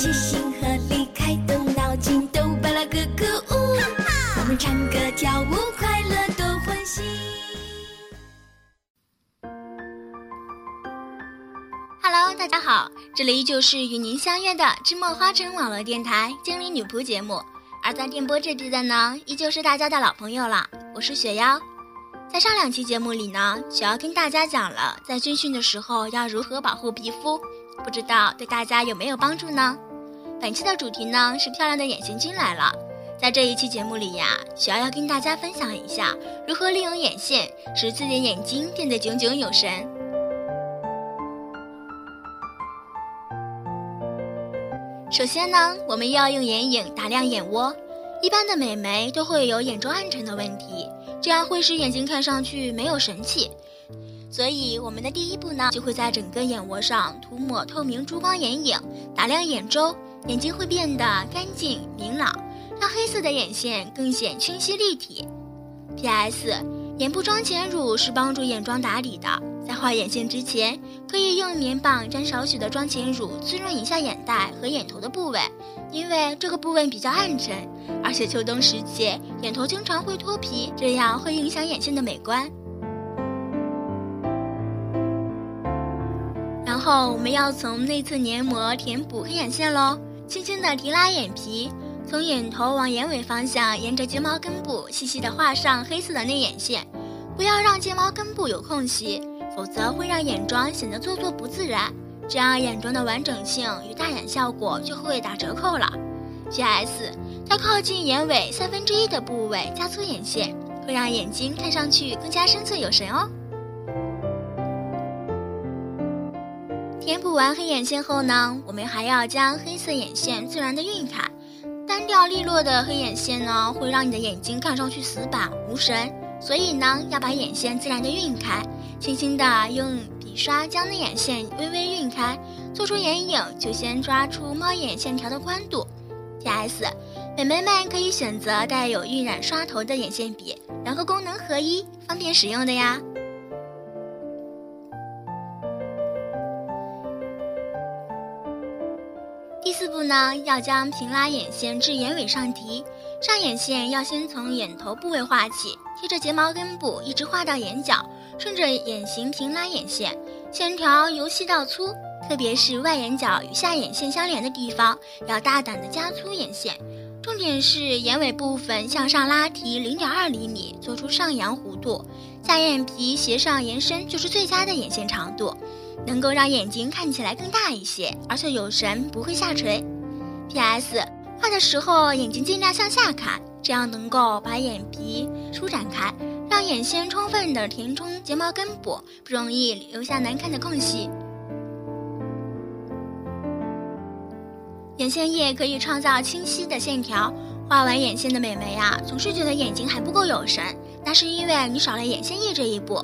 齐心合力，开动脑筋，都巴拉咯咯呜！我们唱歌跳舞，快乐多欢喜。Hello，大家好，这里依旧是与您相约的芝墨花城网络电台精灵女仆节目，而在电波这边的呢，依旧是大家的老朋友了，我是雪妖。在上两期节目里呢，雪妖跟大家讲了在军训的时候要如何保护皮肤，不知道对大家有没有帮助呢？本期的主题呢是漂亮的眼线君来了，在这一期节目里呀，雪瑶要跟大家分享一下如何利用眼线使自己的眼睛变得炯炯有神。首先呢，我们要用眼影打亮眼窝，一般的美眉都会有眼周暗沉的问题，这样会使眼睛看上去没有神气，所以我们的第一步呢，就会在整个眼窝上涂抹透明珠光眼影，打亮眼周。眼睛会变得干净明朗，让黑色的眼线更显清晰立体。P.S. 眼部妆前乳是帮助眼妆打底的，在画眼线之前，可以用棉棒沾少许的妆前乳滋润一下眼袋和眼头的部位，因为这个部位比较暗沉，而且秋冬时节眼头经常会脱皮，这样会影响眼线的美观。然后我们要从内侧黏膜填补黑眼线喽。轻轻地提拉眼皮，从眼头往眼尾方向，沿着睫毛根部细细地画上黑色的内眼线，不要让睫毛根部有空隙，否则会让眼妆显得做作不自然，这样眼妆的完整性与大眼效果就会打折扣了。P.S. 在靠近眼尾三分之一的部位加粗眼线，会让眼睛看上去更加深邃有神哦。填补完黑眼线后呢，我们还要将黑色眼线自然的晕开。单调利落的黑眼线呢，会让你的眼睛看上去死板无神，所以呢，要把眼线自然的晕开，轻轻的用笔刷将内眼线微微晕开。做出眼影就先抓出猫眼线条的宽度。P.S. 美眉们可以选择带有晕染刷头的眼线笔，两个功能合一，方便使用的呀。第四步呢，要将平拉眼线至眼尾上提，上眼线要先从眼头部位画起，贴着睫毛根部一直画到眼角，顺着眼型平拉眼线，线条由细到粗，特别是外眼角与下眼线相连的地方，要大胆的加粗眼线，点是眼尾部分向上拉提零点二厘米，做出上扬弧度，下眼皮斜上延伸就是最佳的眼线长度。能够让眼睛看起来更大一些，而且有神，不会下垂。P.S. 画的时候眼睛尽量向下看，这样能够把眼皮舒展开，让眼线充分的填充睫毛根部，不容易留下难看的空隙。眼线液可以创造清晰的线条，画完眼线的美眉呀，总是觉得眼睛还不够有神，那是因为你少了眼线液这一步。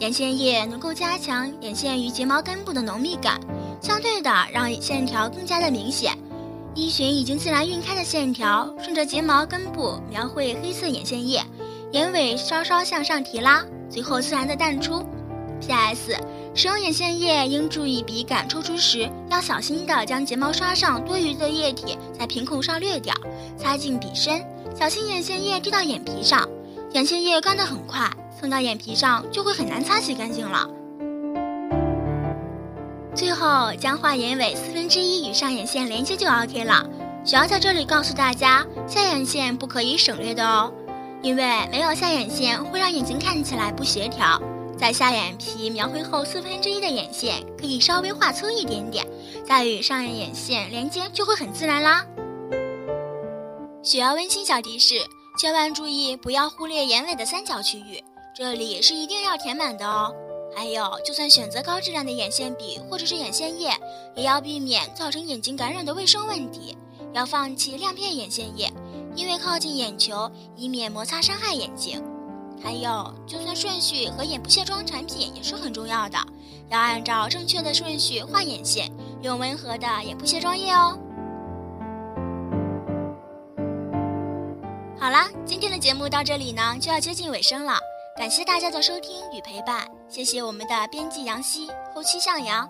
眼线液能够加强眼线与睫毛根部的浓密感，相对的让线条更加的明显。依循已经自然晕开的线条，顺着睫毛根部描绘黑色眼线液，眼尾稍稍向上提拉，最后自然的淡出。P.S. 使用眼线液应注意笔杆抽出时要小心的将睫毛刷上多余的液体在瓶口上略掉，擦进笔身，小心眼线液滴到眼皮上。眼线液干得很快，蹭到眼皮上就会很难擦洗干净了。最后将画眼尾四分之一与上眼线连接就 OK 了。需要在这里告诉大家，下眼线不可以省略的哦，因为没有下眼线会让眼睛看起来不协调。在下眼皮描绘后四分之一的眼线可以稍微画粗一点点，再与上眼线连接就会很自然啦。需要温馨小提示：千万注意不要忽略眼尾的三角区域，这里是一定要填满的哦。还有，就算选择高质量的眼线笔或者是眼线液，也要避免造成眼睛感染的卫生问题。要放弃亮片眼线液，因为靠近眼球，以免摩擦伤害眼睛。还有，就算顺序和眼部卸妆产品也是很重要的，要按照正确的顺序画眼线，用温和的眼部卸妆液哦。好啦，今天的节目到这里呢，就要接近尾声了。感谢大家的收听与陪伴，谢谢我们的编辑杨希，后期向阳。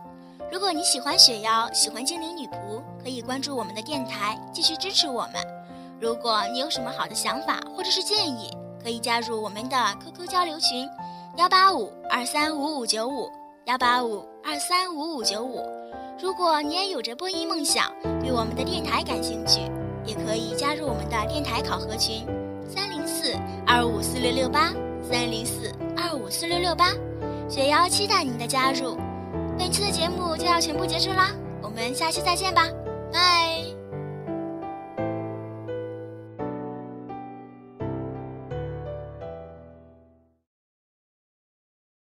如果你喜欢雪妖，喜欢精灵女仆，可以关注我们的电台，继续支持我们。如果你有什么好的想法或者是建议，可以加入我们的 QQ 交流群：幺八五二三五五九五幺八五二三五五九五。如果你也有着播音梦想，对我们的电台感兴趣，也可以加入我们的电台考核群：三零四二五四六六八。三零四二五四六六八，雪瑶期待您的加入。本期的节目就要全部结束啦，我们下期再见吧。拜